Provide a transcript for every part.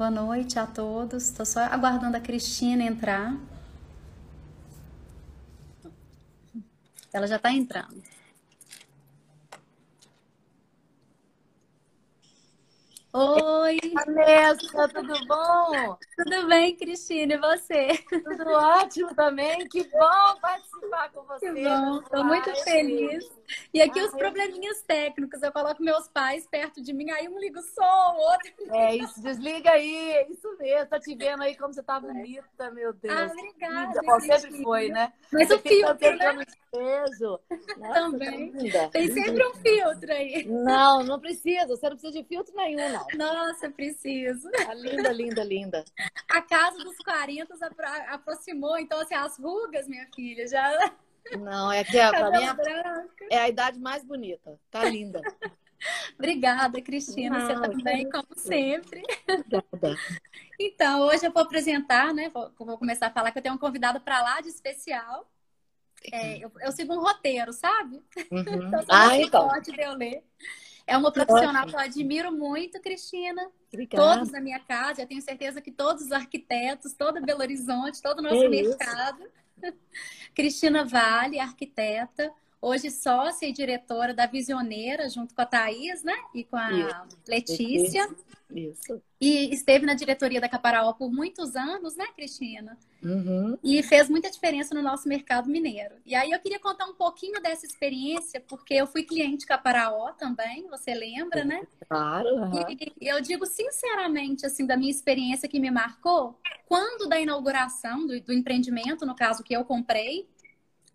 Boa noite a todos. Estou só aguardando a Cristina entrar. Ela já está entrando. Oi! Vanessa, tudo bom? Tudo bem, Cristina, e você? Tudo ótimo também. Que bom participar com você. Que bom, estou muito feliz. E aqui Ai. os probleminhas técnicos. Eu coloco meus pais perto de mim, aí um liga o som, o outro. É isso, desliga aí. É isso mesmo. Tá te vendo aí como você tá bonita, meu Deus. Ah, obrigada. Bom, sempre foi, né? Mas você o filtro, né? Peso. Nossa, Também. Tá Tem sempre um filtro aí. Não, não precisa. Você não precisa de filtro nenhum, não. Nossa, preciso. Tá linda, linda, linda. A casa dos 40 aproximou, então assim, as rugas, minha filha, já. Não, é que a, pra mim é a idade mais bonita. Tá linda. Obrigada, Cristina. Não, você também, como sempre. Obrigada. Então, hoje eu vou apresentar, né? Vou, vou começar a falar que eu tenho um convidado para lá de especial. É, eu, eu, sigo um roteiro, sabe? Uhum. então, ah, então. Pode de eu ler. É uma profissional que eu admiro muito, Cristina. Obrigada. Todos da minha casa, eu tenho certeza que todos os arquitetos, todo Belo Horizonte, todo o nosso é mercado. Cristina Vale, arquiteta, hoje sócia e diretora da Visioneira, junto com a Thaís, né? E com a Isso. Letícia. Isso. E esteve na diretoria da Caparaó por muitos anos, né, Cristina? Uhum. E fez muita diferença no nosso mercado mineiro. E aí eu queria contar um pouquinho dessa experiência, porque eu fui cliente Caparaó também, você lembra, né? Claro. Uhum. E eu digo sinceramente, assim, da minha experiência que me marcou, quando da inauguração do, do empreendimento, no caso que eu comprei,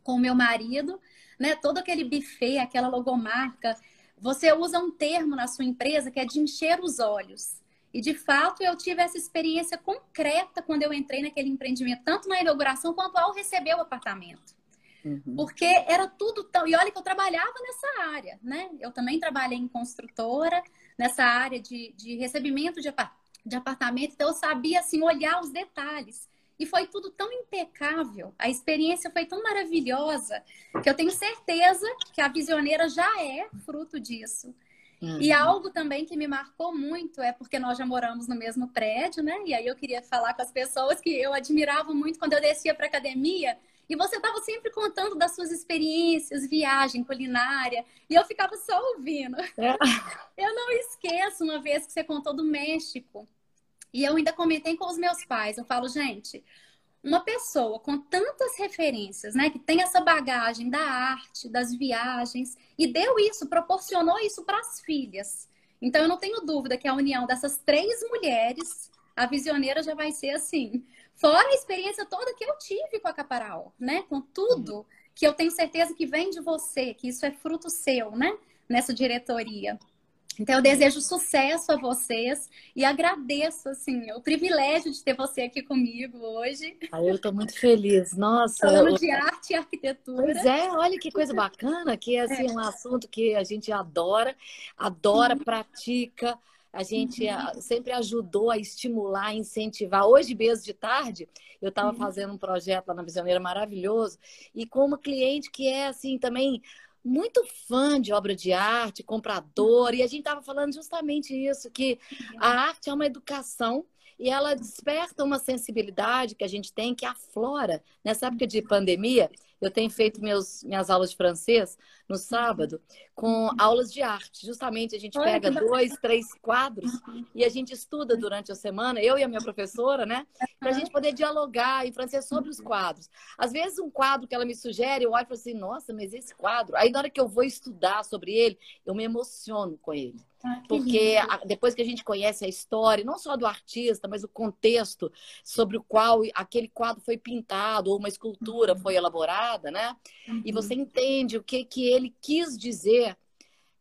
com o meu marido, né? Todo aquele buffet, aquela logomarca, você usa um termo na sua empresa que é de encher os olhos. E de fato eu tive essa experiência concreta quando eu entrei naquele empreendimento, tanto na inauguração quanto ao receber o apartamento. Uhum. Porque era tudo tão. E olha que eu trabalhava nessa área, né? Eu também trabalhei em construtora, nessa área de, de recebimento de, de apartamento, então eu sabia assim, olhar os detalhes. E foi tudo tão impecável, a experiência foi tão maravilhosa, que eu tenho certeza que a visioneira já é fruto disso. Uhum. E algo também que me marcou muito é porque nós já moramos no mesmo prédio, né? E aí eu queria falar com as pessoas que eu admirava muito quando eu descia para academia. E você estava sempre contando das suas experiências, viagem, culinária, e eu ficava só ouvindo. É. Eu não esqueço uma vez que você contou do México. E eu ainda comentei com os meus pais. Eu falo, gente, uma pessoa com tantas referências, né, que tem essa bagagem da arte, das viagens, e deu isso, proporcionou isso para as filhas. Então eu não tenho dúvida que a união dessas três mulheres, a visioneira já vai ser assim. Fora a experiência toda que eu tive com a Caparaó, né, com tudo que eu tenho certeza que vem de você, que isso é fruto seu, né, nessa diretoria. Então, eu desejo sucesso a vocês e agradeço, assim, o privilégio de ter você aqui comigo hoje. Ah, eu estou muito feliz, nossa. Falando de arte e arquitetura. Pois é, olha que coisa bacana, que é, assim, é. um assunto que a gente adora, adora, uhum. pratica, a gente uhum. sempre ajudou a estimular, incentivar. Hoje mesmo de tarde, eu estava uhum. fazendo um projeto lá na Visioneira maravilhoso, e com uma cliente que é, assim, também muito fã de obra de arte, comprador, e a gente estava falando justamente isso, que a arte é uma educação e ela desperta uma sensibilidade que a gente tem que aflora. Nessa época de pandemia, eu tenho feito meus, minhas aulas de francês no sábado com aulas de arte. Justamente a gente pega dois, três quadros e a gente estuda durante a semana, eu e a minha professora, né? Para a gente poder dialogar em francês sobre os quadros. Às vezes, um quadro que ela me sugere, eu olho e falo assim: nossa, mas esse quadro. Aí, na hora que eu vou estudar sobre ele, eu me emociono com ele. Ah, Porque depois que a gente conhece a história, não só do artista, mas o contexto sobre o qual aquele quadro foi pintado ou uma escultura uhum. foi elaborada, né? Uhum. E você entende o que, que ele quis dizer.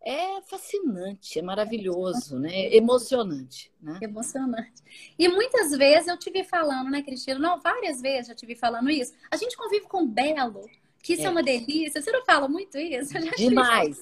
É fascinante, é maravilhoso, né? Emocionante, né? Emocionante. E muitas vezes eu te vi falando, né, Cristina? Não, várias vezes eu te vi falando isso. A gente convive com belo, que isso é, é uma delícia. Você não fala muito isso? Demais.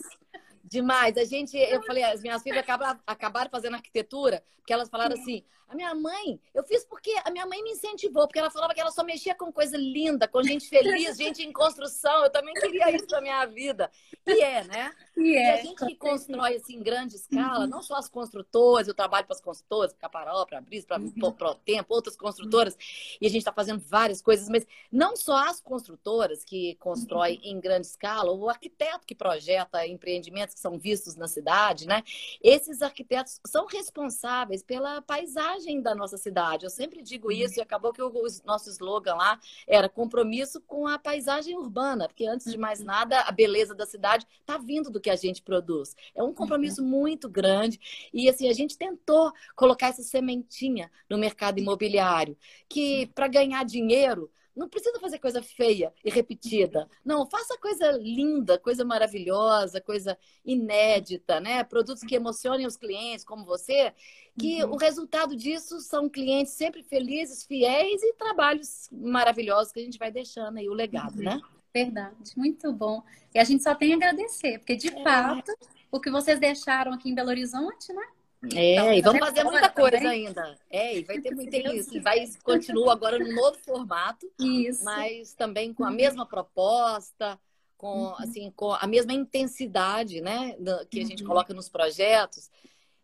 Demais. A gente, eu falei, as minhas filhas acabaram, acabaram fazendo arquitetura, porque elas falaram assim: a minha mãe, eu fiz porque a minha mãe me incentivou, porque ela falava que ela só mexia com coisa linda, com gente feliz, gente em construção. Eu também queria isso pra minha vida. E é, né? E, é, e a gente que constrói assim, em grande escala, uhum. não só as construtoras, eu trabalho para as construtoras, para Caparó, para Brisa, para uhum. Pro Tempo, outras construtoras, uhum. e a gente está fazendo várias coisas, mas não só as construtoras que constroem em grande escala, o arquiteto que projeta empreendimentos são vistos na cidade, né? Esses arquitetos são responsáveis pela paisagem da nossa cidade. Eu sempre digo uhum. isso, e acabou que o, nosso slogan lá era compromisso com a paisagem urbana, porque antes de mais uhum. nada, a beleza da cidade está vindo do que a gente produz. É um compromisso uhum. muito grande. E assim, a gente tentou colocar essa sementinha no mercado imobiliário, que para ganhar dinheiro, não precisa fazer coisa feia e repetida. Não, faça coisa linda, coisa maravilhosa, coisa inédita, né? Produtos que emocionem os clientes, como você, que uhum. o resultado disso são clientes sempre felizes, fiéis e trabalhos maravilhosos que a gente vai deixando aí o legado, uhum. né? Verdade, muito bom. E a gente só tem a agradecer, porque de é. fato, o que vocês deixaram aqui em Belo Horizonte, né? É, então, e vamos fazer muita coisa também. ainda. É, e vai ter muito isso. E vai continua agora no novo formato, isso. mas também com a mesma proposta, com uhum. assim, com a mesma intensidade, né, que a gente uhum. coloca nos projetos.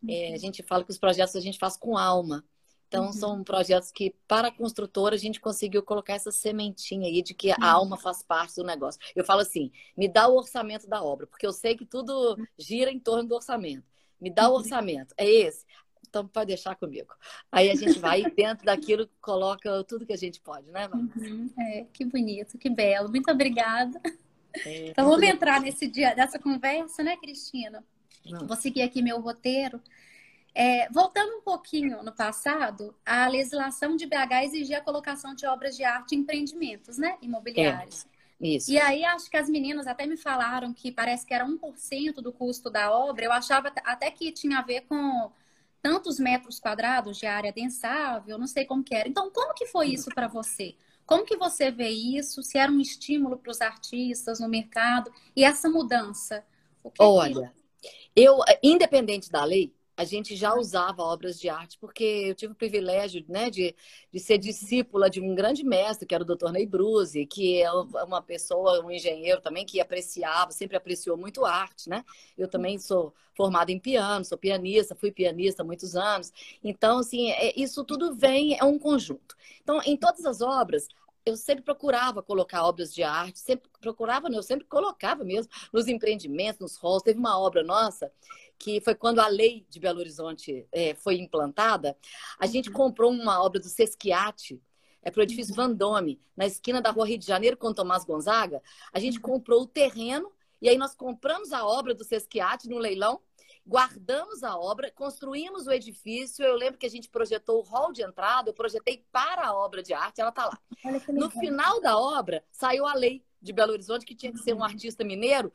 É, a uhum. gente fala que os projetos a gente faz com alma. Então, uhum. são projetos que, para a construtora, a gente conseguiu colocar essa sementinha aí de que a uhum. alma faz parte do negócio. Eu falo assim: me dá o orçamento da obra, porque eu sei que tudo gira em torno do orçamento. Me dá o orçamento. É esse? Então, pode deixar comigo. Aí a gente vai dentro daquilo, coloca tudo que a gente pode, né, uhum. É, que bonito, que belo. Muito obrigada. É, então, vamos entrar nesse dia dessa conversa, né, Cristina? Não. Vou seguir aqui meu roteiro. É, voltando um pouquinho no passado, a legislação de BH exigia a colocação de obras de arte em empreendimentos né, imobiliários. É, isso. E aí acho que as meninas até me falaram que parece que era 1% do custo da obra. Eu achava até que tinha a ver com tantos metros quadrados de área densável, não sei como que era. Então, como que foi isso para você? Como que você vê isso? Se era um estímulo para os artistas no mercado e essa mudança? Olha, que... eu, independente da lei, a gente já usava obras de arte, porque eu tive o privilégio né, de, de ser discípula de um grande mestre, que era o Dr. Ney Bruzi, que é uma pessoa, um engenheiro também, que apreciava, sempre apreciou muito arte, né? Eu também sou formada em piano, sou pianista, fui pianista há muitos anos. Então, assim, é, isso tudo vem, é um conjunto. Então, em todas as obras, eu sempre procurava colocar obras de arte, sempre procurava, não, eu sempre colocava mesmo nos empreendimentos, nos halls. Teve uma obra nossa que foi quando a lei de Belo Horizonte é, foi implantada, a gente uhum. comprou uma obra do Sesquiate, é para o edifício uhum. Vandome, na esquina da rua Rio de Janeiro com Tomás Gonzaga. A gente uhum. comprou o terreno e aí nós compramos a obra do Sesquiate no leilão, guardamos a obra, construímos o edifício. Eu lembro que a gente projetou o hall de entrada, eu projetei para a obra de arte, ela está lá. No final da obra, saiu a lei de Belo Horizonte, que tinha que ser um artista mineiro.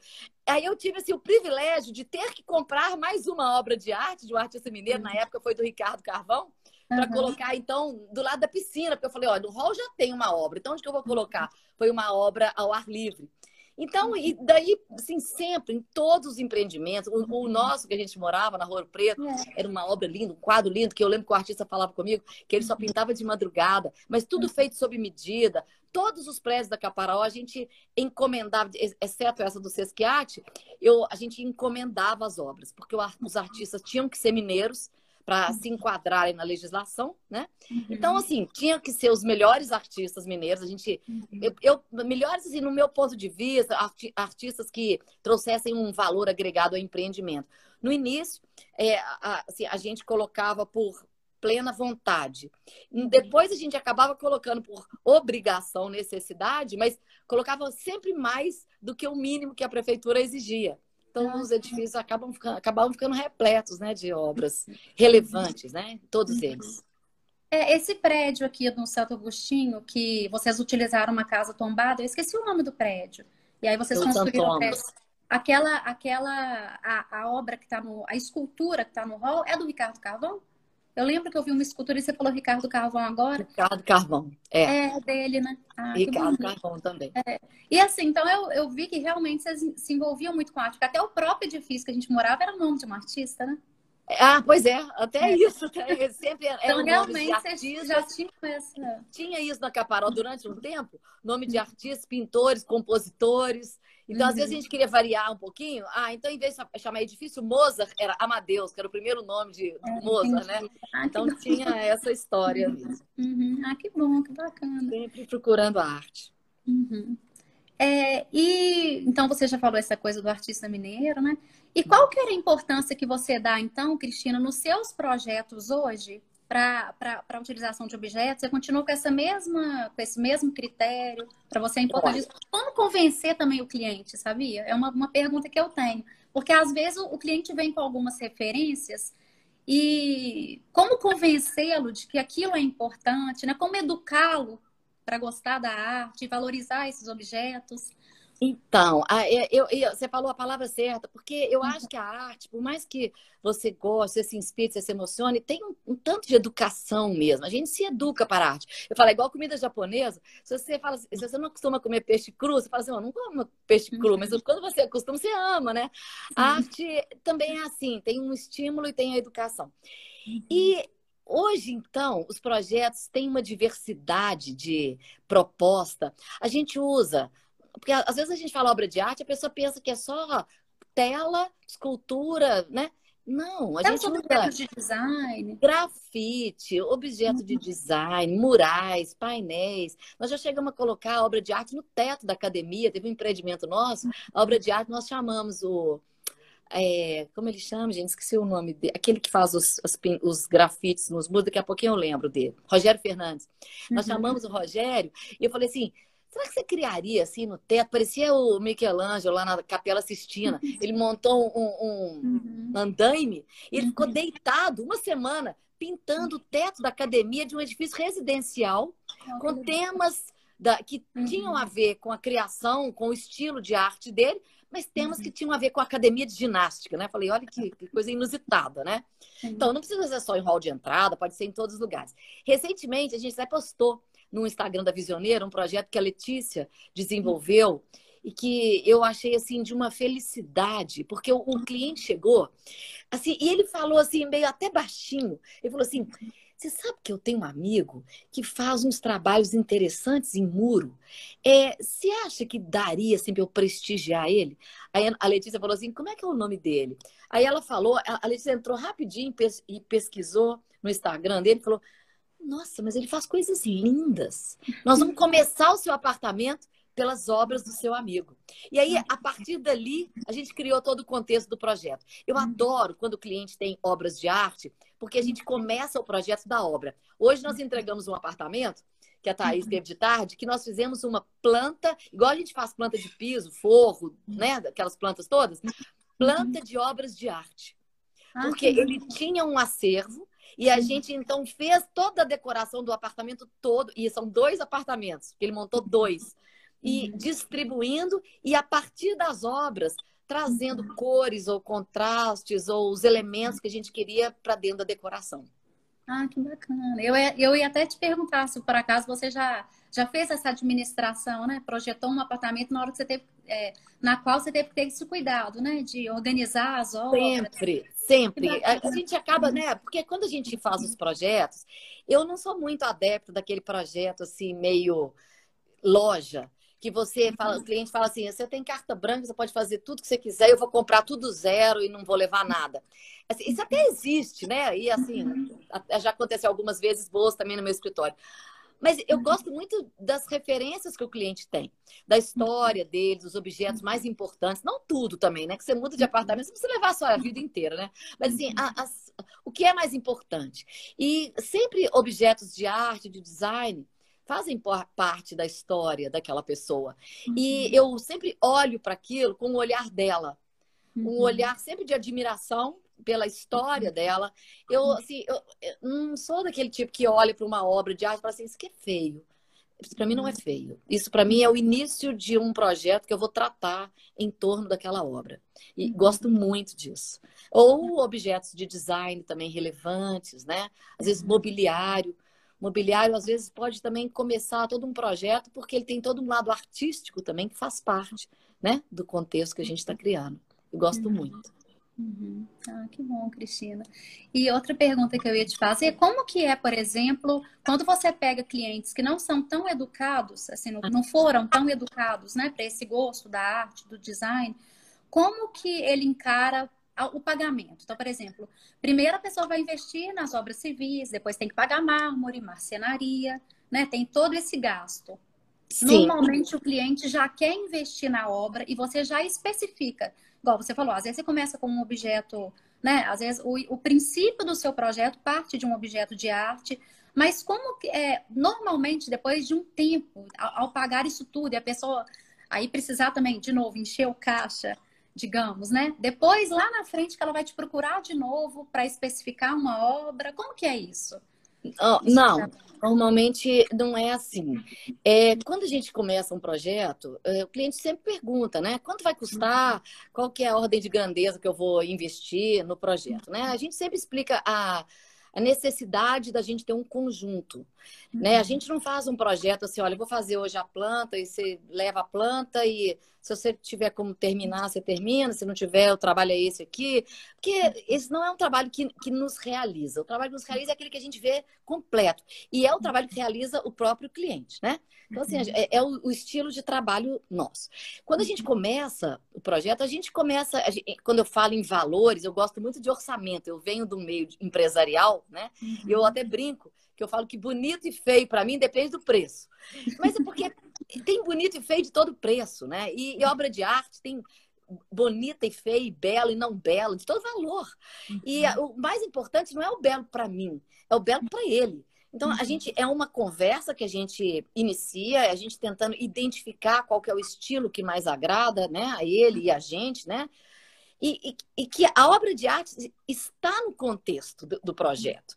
Aí eu tive assim, o privilégio de ter que comprar mais uma obra de arte de um artista mineiro, na época foi do Ricardo Carvão, para uhum. colocar, então, do lado da piscina, porque eu falei, olha, no hall já tem uma obra, então onde que eu vou colocar? Foi uma obra ao ar livre. Então, e daí, assim, sempre, em todos os empreendimentos, o, o, nosso que a gente morava na Rua Preto, é. era uma obra linda, um quadro lindo, que eu lembro que o artista falava comigo, que ele só pintava de madrugada, mas tudo feito sob medida. Todos os prédios da Caparaó, a gente encomendava, exceto essa do Sesquiate, eu, a gente encomendava as obras, porque os artistas tinham que ser mineiros, para se enquadrarem na legislação, né? Uhum. Então, assim, tinha que ser os melhores artistas mineiros. A gente, uhum. eu, eu, melhores assim, no meu ponto de vista, artistas que trouxessem um valor agregado ao empreendimento. No início, é, a, assim, a gente colocava por plena vontade. Uhum. Depois a gente acabava colocando por obrigação, necessidade, mas colocava sempre mais do que o mínimo que a prefeitura exigia. Então, os edifícios acabam ficando, acabavam ficando repletos né, de obras relevantes, né? Todos uhum. eles. É, esse prédio aqui no Santo Agostinho, que vocês utilizaram uma casa tombada, eu esqueci o nome do prédio. E aí vocês construíram o prédio. Aquela, aquela a, a obra que está no. A escultura que está no hall é do Ricardo Carvão? Eu lembro que eu vi uma escultura e você falou Ricardo Carvão agora. Ricardo Carvão, é. É dele, né? Ah, Ricardo Carvão também. É. E assim, então eu, eu vi que realmente vocês se envolviam muito com arte, porque até o próprio edifício que a gente morava era o nome de uma artista, né? Ah, pois é, até é. isso. Até, sempre era então, realmente, vocês já tinham essa... Tinha isso na Caparol durante um tempo, nome de artistas, pintores, compositores. Então, uhum. às vezes, a gente queria variar um pouquinho. Ah, então, em vez de chamar edifício Mozart, era Amadeus, que era o primeiro nome de é, Mozart, né? Ah, então, bom. tinha essa história mesmo. Uhum. Ah, que bom, que bacana. Sempre procurando a arte. Uhum. É, e então você já falou essa coisa do artista mineiro, né? E qual que era a importância que você dá, então, Cristina, nos seus projetos hoje para a utilização de objetos? Você continua com essa mesma, com esse mesmo critério? Para você é importante isso? Como convencer também o cliente, sabia? É uma, uma pergunta que eu tenho. Porque às vezes o, o cliente vem com algumas referências e como convencê-lo de que aquilo é importante, né? Como educá-lo para gostar da arte, valorizar esses objetos? Então, eu, eu, você falou a palavra certa, porque eu acho que a arte, por mais que você goste, você se inspire, você se emocione, tem um, um, tanto de educação mesmo. A gente se educa para a arte. Eu falo, é igual comida japonesa, se você fala, se você não costuma comer peixe cru, você fala assim, oh, não como peixe cru, mas quando você acostuma, você ama, né? A arte também é assim, tem um estímulo e tem a educação. E uhum. Hoje, então, os projetos têm uma diversidade de proposta. A gente usa porque às vezes a gente fala obra de arte, a pessoa pensa que é só tela, escultura, né? Não, a é gente usa de design, grafite, objeto uhum. de design, murais, painéis. Nós já chegamos a colocar a obra de arte no teto da academia. Teve um empreendimento nosso, a obra de arte nós chamamos o é, como ele chama, gente? Esqueci o nome dele. Aquele que faz os, os, os grafites nos muros, daqui a pouquinho eu lembro dele. Rogério Fernandes. Nós uhum. chamamos o Rogério e eu falei assim: Será que você criaria assim no teto? Parecia o Michelangelo lá na Capela Sistina. Ele montou um, um uhum. andaime e ele ficou uhum. deitado uma semana pintando o teto da academia de um edifício residencial com temas da, que uhum. tinham a ver com a criação, com o estilo de arte dele, mas temas que tinham a ver com a academia de ginástica, né? Falei, olha que, que coisa inusitada, né? Então, não precisa ser só em hall de entrada, pode ser em todos os lugares. Recentemente, a gente até postou no Instagram da Visioneira, um projeto que a Letícia desenvolveu e que eu achei assim de uma felicidade, porque o, o, cliente chegou assim e ele falou assim meio até baixinho. Ele falou assim: "Você sabe que eu tenho um amigo que faz uns trabalhos interessantes em muro. É, você acha que daria assim para eu prestigiar ele?" Aí a Letícia falou assim: "Como é que é o nome dele?" Aí ela falou, a Letícia entrou rapidinho e pesquisou no Instagram dele, falou: nossa, mas ele faz coisas lindas. Nós vamos começar o seu apartamento pelas obras do seu amigo. E aí, a partir dali, a gente criou todo o contexto do projeto. Eu adoro quando o cliente tem obras de arte, porque a gente começa o projeto da obra. Hoje nós entregamos um apartamento que a Thaís teve de tarde, que nós fizemos uma planta, igual a gente faz planta de piso, forro, né? Aquelas plantas todas, planta de obras de arte. Ah, porque ele tinha um acervo e a gente então fez toda a decoração do apartamento todo, e são dois apartamentos, que ele montou dois, e uhum. distribuindo, e a partir das obras, trazendo cores ou contrastes ou os elementos que a gente queria para dentro da decoração. Ah, que bacana. Eu, eu ia até te perguntar se por acaso você já, já fez essa administração, né? Projetou um apartamento na hora que você teve, é, na qual você teve que ter esse cuidado, né? De organizar as obras. Sempre, sempre. A, gente acaba, né? Porque quando a gente faz os projetos, eu não sou muito adepto daquele projeto assim, meio loja que você fala, o cliente fala assim: você tem carta branca, você pode fazer tudo que você quiser, eu vou comprar tudo zero e não vou levar nada. Assim, isso até existe, né? E assim, já aconteceu algumas vezes boas também no meu escritório. Mas eu gosto muito das referências que o cliente tem, da história dele, dos objetos mais importantes, não tudo também, né? Que você muda de apartamento, você levar a sua vida inteira, né? Mas assim, a, a, o que é mais importante? E sempre objetos de arte, de design, fazem parte da história daquela pessoa. Uhum. E eu sempre olho para aquilo com o olhar dela. Um uhum. olhar sempre de admiração pela história uhum. dela. Eu, assim, eu, eu, não sou daquele tipo que olha para uma obra de arte e fala assim, isso que é feio. Isso para mim não é feio. Isso para mim é o início de um projeto que eu vou tratar em torno daquela obra. E uhum. gosto muito disso. Ou objetos de design também relevantes, né? Às vezes mobiliário. Mobiliário, às vezes, pode também começar todo um projeto, porque ele tem todo um lado artístico também que faz parte né, do contexto que a gente está criando. Eu gosto uhum. muito. Uhum. Ah, que bom, Cristina. E outra pergunta que eu ia te fazer, como que é, por exemplo, quando você pega clientes que não são tão educados, assim, não foram tão educados, né, para esse gosto da arte, do design, como que ele encara o pagamento? Então, por exemplo, primeiro a pessoa vai investir nas obras civis, depois tem que pagar mármore, marcenaria, né, tem todo esse gasto. Sim. Normalmente o cliente já quer investir na obra e você já especifica igual você falou, às vezes você começa com um objeto, né? Às vezes o, o princípio do seu projeto parte de um objeto de arte, mas como que é, normalmente depois de um tempo, ao, ao pagar isso tudo, e a pessoa aí precisar também, de novo, encher o caixa, digamos, né? Depois, lá na frente, que ela vai te procurar de novo para especificar uma obra. Como que é isso? Oh, não, normalmente não é assim. É, quando a gente começa um projeto, é, o cliente sempre pergunta, né? Quanto vai custar? Qual que é a ordem de grandeza que eu vou investir no projeto, né? A gente sempre explica a, a necessidade da gente ter um conjunto. Né? A uhum. gente não faz um projeto assim, olha, eu vou fazer hoje a planta e você leva a planta e se você tiver como terminar, você termina. Se não tiver, o trabalho é esse aqui. Porque esse não é um trabalho que, que nos realiza. O trabalho que nos realiza é aquele que a gente vê completo. E é o trabalho que realiza o próprio cliente, né? Então, assim, é, é o, o, estilo de trabalho nosso. Quando a gente começa o projeto, a gente começa... A gente, quando eu falo em valores, eu gosto muito de orçamento. Eu venho do meio empresarial, né? E eu até brinco que eu falo que bonito e feio para mim depende do preço. Mas é porque tem bonito e feio de todo preço, né? E, e obra de arte tem bonita e feia, e belo e não belo, de todo valor. E uhum. o mais importante não é o belo para mim, é o belo para ele. Então, a uhum. gente é uma conversa que a gente inicia, a gente tentando identificar qual que é o estilo que mais agrada, né, a ele e a gente, né? E, e, que a obra de arte está no contexto do, do projeto.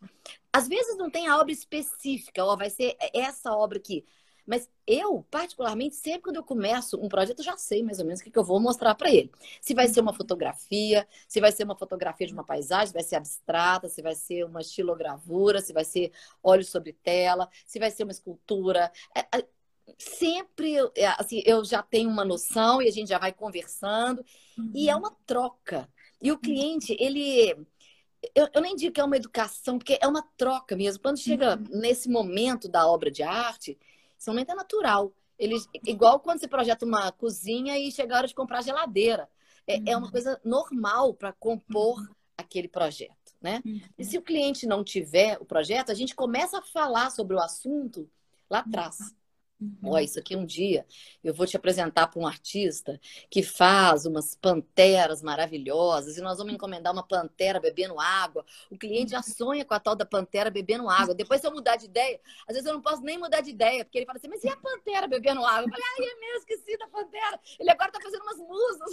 Às vezes não tem a obra específica, ó, vai ser essa obra aqui. Mas eu, particularmente, sempre quando eu começo um projeto, eu já sei mais ou menos o que, eu vou mostrar para ele. Se vai ser uma fotografia, se vai ser uma fotografia de uma paisagem, se vai ser abstrata, se vai ser uma estilogravura, se vai ser óleo sobre tela, se vai ser uma escultura. Sempre, é, assim, eu já tenho uma noção e a gente já vai conversando. Uhum. E é uhum. uma troca. E o cliente, ele eu, eu, nem digo que é uma educação, porque é uma troca mesmo. Quando chega uhum. nesse momento da obra de arte, esse momento é natural. Eles, igual quando você projeta uma cozinha e chega a hora de comprar geladeira. É, uhum. é uma uhum. coisa normal para compor uhum. aquele projeto. Né? Uhum. E se o cliente não tiver o projeto, a gente começa a falar sobre o assunto lá atrás. Ó, isso aqui um dia eu vou te apresentar para um artista que faz umas panteras maravilhosas e nós vamos encomendar uma pantera bebendo água. O cliente já sonha com a tal da pantera bebendo água. Depois, se eu mudar de ideia, às vezes eu não posso nem mudar de ideia, porque ele fala assim: Mas e a pantera bebendo água? Eu falei: Ai, é mesmo, esqueci da pantera. Ele agora está fazendo umas musas.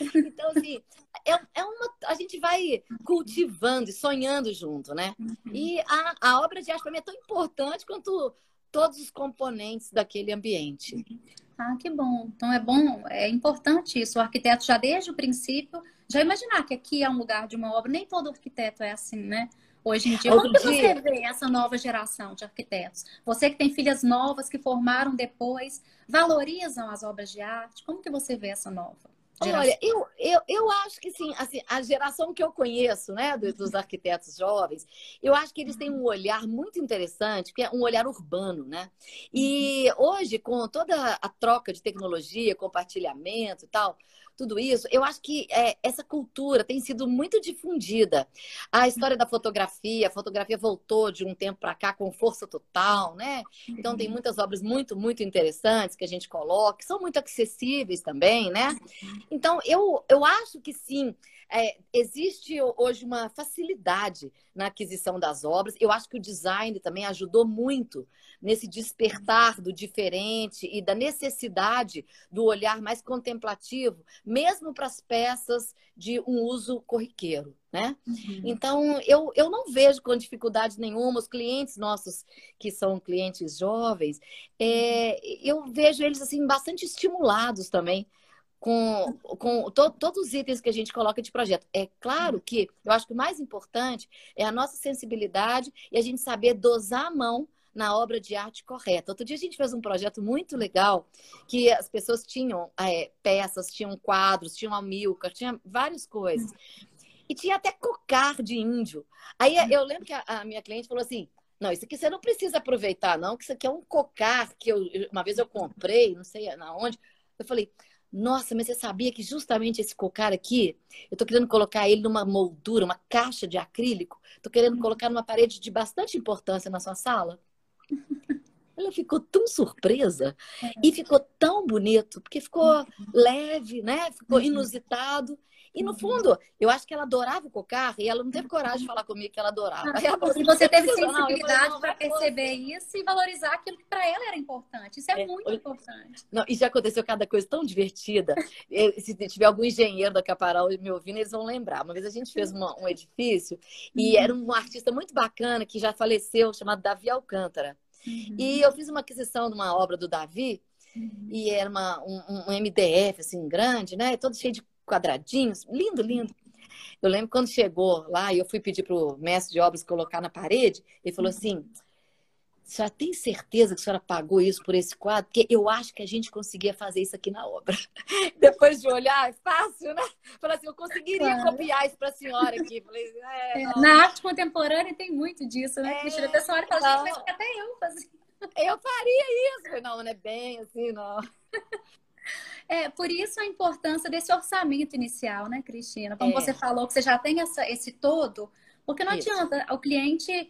então, assim, é, é uma. A gente vai cultivando e sonhando junto, né? Uhum. E a, a obra de arte para mim é tão importante quanto todos os componentes daquele ambiente. Ah, que bom. Então é bom, é importante isso. O arquiteto já desde o princípio já imaginar que aqui é um lugar de uma obra. Nem todo arquiteto é assim, né? Hoje em dia, como dia... você vê essa nova geração de arquitetos? Você que tem filhas novas que formaram depois, valorizam as obras de arte? Como que você vê essa nova? Olha, eu, eu, eu acho que sim, assim, a geração que eu conheço, né, dos arquitetos jovens, eu acho que eles têm um olhar muito interessante, que é um olhar urbano, né? E hoje, com toda a troca de tecnologia, compartilhamento e tal, tudo isso, eu acho que é, essa cultura tem sido muito difundida. A história da fotografia, a fotografia voltou de um tempo para cá com força total, né? Então tem muitas obras muito, muito interessantes que a gente coloca, que são muito acessíveis também, né? Então eu, eu acho que sim, é, existe hoje uma facilidade na aquisição das obras. Eu acho que o design também ajudou muito nesse despertar do diferente e da necessidade do olhar mais contemplativo, mesmo para as peças de um uso corriqueiro, né? Uhum. Então, eu, eu não vejo com dificuldade nenhuma os clientes nossos, que são clientes jovens, é, eu vejo eles, assim, bastante estimulados também com, com to, todos os itens que a gente coloca de projeto. É claro que eu acho que o mais importante é a nossa sensibilidade e a gente saber dosar a mão na obra de arte correta. Outro dia a gente fez um projeto muito legal que as pessoas tinham é, peças, tinham quadros, tinham amilcar, tinha várias coisas. E tinha até cocar de índio. Aí eu lembro que a, a minha cliente falou assim: não, isso aqui você não precisa aproveitar, não, que isso aqui é um cocar que eu, uma vez eu comprei, não sei na onde. Eu falei, nossa, mas você sabia que justamente esse cocar aqui, eu tô querendo colocar ele numa moldura, uma caixa de acrílico, tô querendo uhum. colocar numa parede de bastante importância na sua sala? Ela ficou tão surpresa é. e ficou tão bonito, porque ficou uhum. leve, né? Ficou uhum. inusitado. E no fundo, eu acho que ela adorava o cocar e ela não teve coragem de falar comigo que ela adorava. Ah, ela e você teve sensibilidade para perceber isso e valorizar aquilo que para ela era importante. Isso é, é muito importante. Não, e já aconteceu cada coisa tão divertida. Se tiver algum engenheiro da Caparal me ouvindo, eles vão lembrar. Uma vez a gente fez uma, um edifício e uhum. era um artista muito bacana que já faleceu, chamado Davi Alcântara. Uhum. E eu fiz uma aquisição de uma obra do Davi, uhum. e era uma, um, um, MDF, assim, grande, né? Todo cheio de quadradinhos, lindo, lindo. Eu lembro quando chegou lá e eu fui pedir para o mestre de obras colocar na parede, ele falou assim: senhora tem certeza que a senhora pagou isso por esse quadro? Porque eu acho que a gente conseguia fazer isso aqui na obra. Depois de olhar, é fácil, né? Falei assim, eu conseguiria claro. copiar isso para a senhora aqui. Falei, é, é, na arte contemporânea tem muito disso, né? É, Cristina? A pessoa olha e fala, gente, mas até eu fazia. Eu faria isso. Não, não é bem assim, não. É, por isso a importância desse orçamento inicial, né, Cristina? Como é. você falou, que você já tem essa, esse todo, porque não isso. adianta o cliente,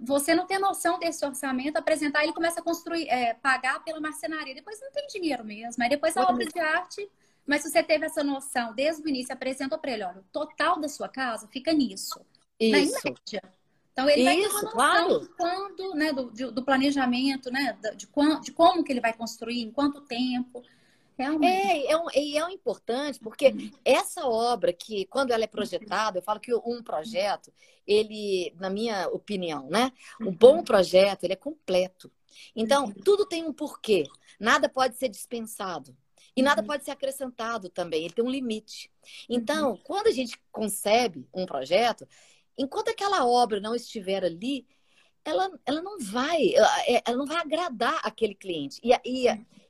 você não ter noção desse orçamento, apresentar, ele começa a construir, é, pagar pela marcenaria, depois não tem dinheiro mesmo, aí depois a obra de arte, mas se você teve essa noção desde o início, apresentou para ele, olha, o total da sua casa fica nisso. Isso. Na média. Então ele Isso, vai ter uma noção claro. de quando, né, do, do planejamento, né, de, de, de como que ele vai construir, em quanto tempo. É, é, um, e é importante, porque uhum. essa obra que, quando ela é projetada, eu falo que um projeto, ele, na minha opinião, né? Um bom uhum. projeto, ele é completo. Então, uhum. tudo tem um porquê. Nada pode ser dispensado. E nada pode ser acrescentado também, ele tem um limite. Então, quando a gente concebe um projeto, enquanto aquela obra não estiver ali, ela, ela não vai, é, ela não vai agradar aquele cliente. E, e,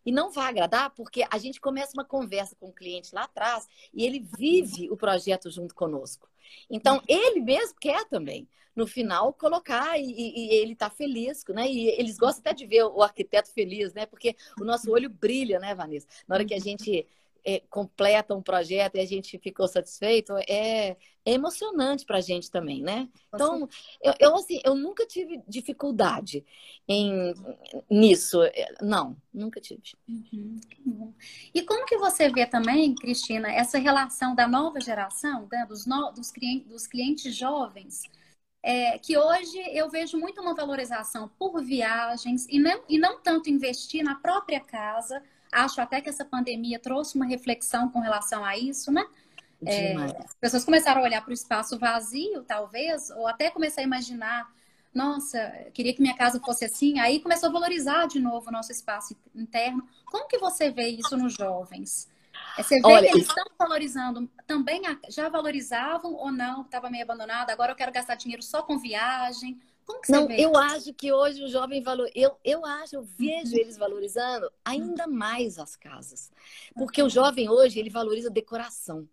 e não vai agradar porque a gente começa uma conversa com o cliente lá atrás e ele vive o projeto junto conosco. Então, ele mesmo quer também, no final, colocar e, e ele está feliz, né? E eles gostam até de ver o arquiteto feliz, né? Porque o nosso olho brilha, né, Vanessa? Na hora que a gente é, completa um projeto e a gente ficou satisfeito, é, é emocionante para a gente também, né? Então, eu, eu, assim, eu nunca tive dificuldade em, nisso. Não, nunca tive. Uhum. E como que você vê também, Cristina, essa relação da nova geração, né, dos, no, dos, clientes, dos clientes jovens, é, que hoje eu vejo muito uma valorização por viagens e não, e não tanto investir na própria casa, Acho até que essa pandemia trouxe uma reflexão com relação a isso, né? É, as pessoas começaram a olhar para o espaço vazio, talvez, ou até começar a imaginar, nossa, queria que minha casa fosse assim. Aí começou a valorizar de novo o nosso espaço interno. Como que você vê isso nos jovens? É, você vê Olha, que eles estão valorizando, também já valorizavam ou não, estava meio abandonado, agora eu quero gastar dinheiro só com viagem. Como que você não, vê? eu acho que hoje o jovem valor, eu, eu acho, eu vejo eles valorizando ainda mais as casas. Porque o jovem hoje, ele valoriza decoração.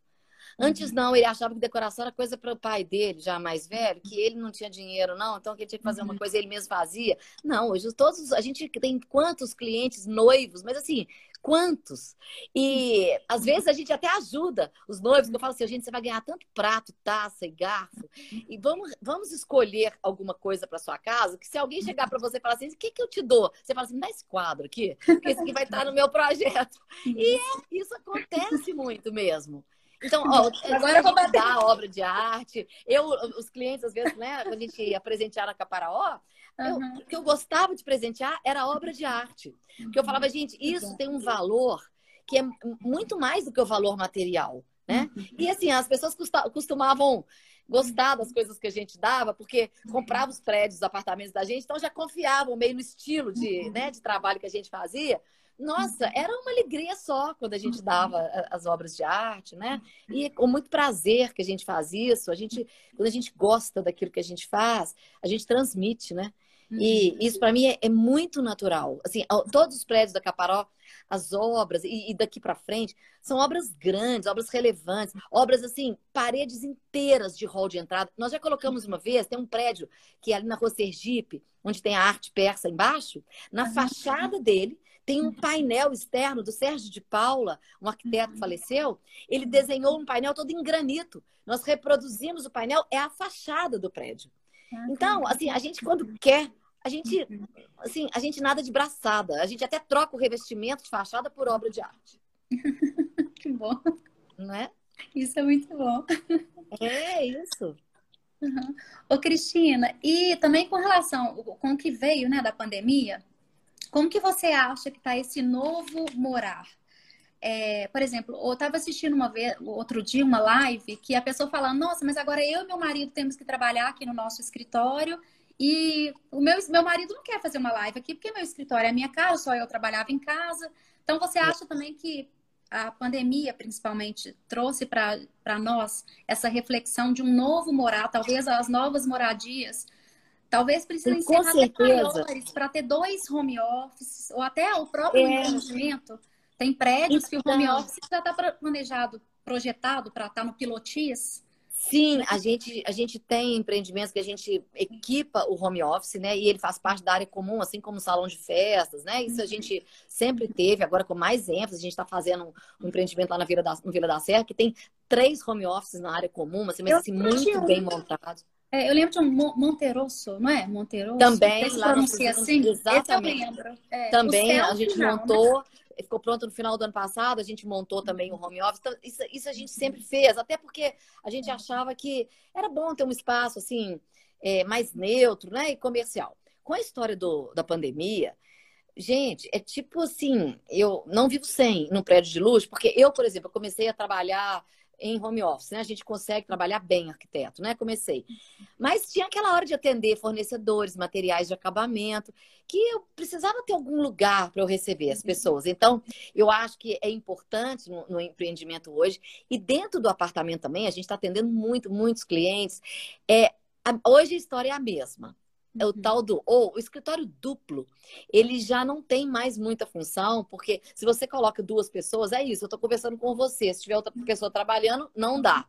Antes uhum. não, ele achava que decoração era coisa para o pai dele, já mais velho, que ele não tinha dinheiro, não, então que ele tinha que fazer uma uhum. coisa ele mesmo fazia. Não, hoje todos a gente tem quantos clientes noivos, mas assim, quantos? E às vezes a gente até ajuda os noivos, que eu falo assim, gente, você vai ganhar tanto prato, taça e garfo, e vamos, vamos escolher alguma coisa para sua casa, que se alguém chegar para você e falar assim, o que, que eu te dou? Você fala assim, dá esse quadro aqui, porque esse aqui vai estar no meu projeto. E é, isso acontece muito mesmo. Então, ó, agora eu vou dar a obra de arte. Eu, os clientes, às vezes, né, quando a gente ia presentear na Caparaó, uhum. o que eu gostava de presentear era obra de arte. Porque eu falava, gente, isso tem um valor que é muito mais do que o valor material, né? Uhum. E assim, as pessoas costumavam gostar das coisas que a gente dava, porque comprava os prédios, os apartamentos da gente, então já confiavam meio no estilo de, uhum. né, de trabalho que a gente fazia. Nossa, era uma alegria só quando a gente dava as obras de arte, né? E com muito prazer que a gente faz isso. A gente, quando a gente gosta daquilo que a gente faz, a gente transmite, né? E uhum. isso para mim é, é, muito natural. Assim, todos os prédios da Caparó, as obras e, e daqui para frente são obras grandes, obras relevantes, obras assim, paredes inteiras de hall de entrada. Nós já colocamos uma vez, tem um prédio que é ali na Rua Sergipe, onde tem a arte persa embaixo, na fachada dele tem um painel externo do Sérgio de Paula, um arquiteto que uhum. faleceu. Ele desenhou um painel todo em granito. Nós reproduzimos o painel, é a fachada do prédio. Ah, então, assim, a gente quando quer, a gente, assim, a gente nada de braçada. A gente até troca o revestimento de fachada por obra de arte. que bom. Não é? Isso é muito bom. É isso. Uhum. Ô, Cristina, e também com relação com o que veio, né, da pandemia, como que você acha que está esse novo morar? É, por exemplo, eu estava assistindo uma vez, outro dia uma live que a pessoa falando, nossa, mas agora eu e meu marido temos que trabalhar aqui no nosso escritório e o meu, meu marido não quer fazer uma live aqui porque meu escritório é minha casa, só eu trabalhava em casa. Então, você acha também que a pandemia, principalmente, trouxe para nós essa reflexão de um novo morar, talvez as novas moradias Talvez precisem ser maiores para ter dois home offices, ou até o próprio é. empreendimento. Tem prédios então, que o home então. office já está planejado, projetado para estar tá no pilotis. Sim, a gente, a gente tem empreendimentos que a gente equipa o home office, né? E ele faz parte da área comum, assim como o salão de festas, né? Isso a uhum. gente sempre teve, agora com mais ênfase, a gente está fazendo um, empreendimento lá na Vila da, no Vila da Serra, que tem três home offices na área comum, assim, mas assim, muito bem montados. É, eu lembro de um Monterosso, não é? Monterosso? Também, lá pronuncia assim? Exatamente. Lembro. É, também a gente não, montou, né? Ficou pronto no final do ano passado, a gente montou também o home office. Então, isso, isso a gente sempre fez, até porque a gente achava que era bom ter um espaço assim, é, mais neutro, né? E comercial. Com a história do, da pandemia, Gente, é tipo assim, eu não vivo sem num prédio de luxo, porque eu, por exemplo, comecei a trabalhar em home office, né? A gente consegue trabalhar bem arquiteto, né? Comecei. Mas tinha aquela hora de atender fornecedores, materiais de acabamento, que eu precisava ter algum lugar para eu receber as pessoas. Então, eu acho que é importante no, no empreendimento hoje. E dentro do apartamento também, a gente está atendendo muito, muitos clientes. É, a, hoje a história é a mesma o uhum. tal do ou o escritório duplo, ele já não tem mais muita função, porque se você coloca duas pessoas, é isso, eu estou conversando com você, se tiver outra pessoa trabalhando, não dá.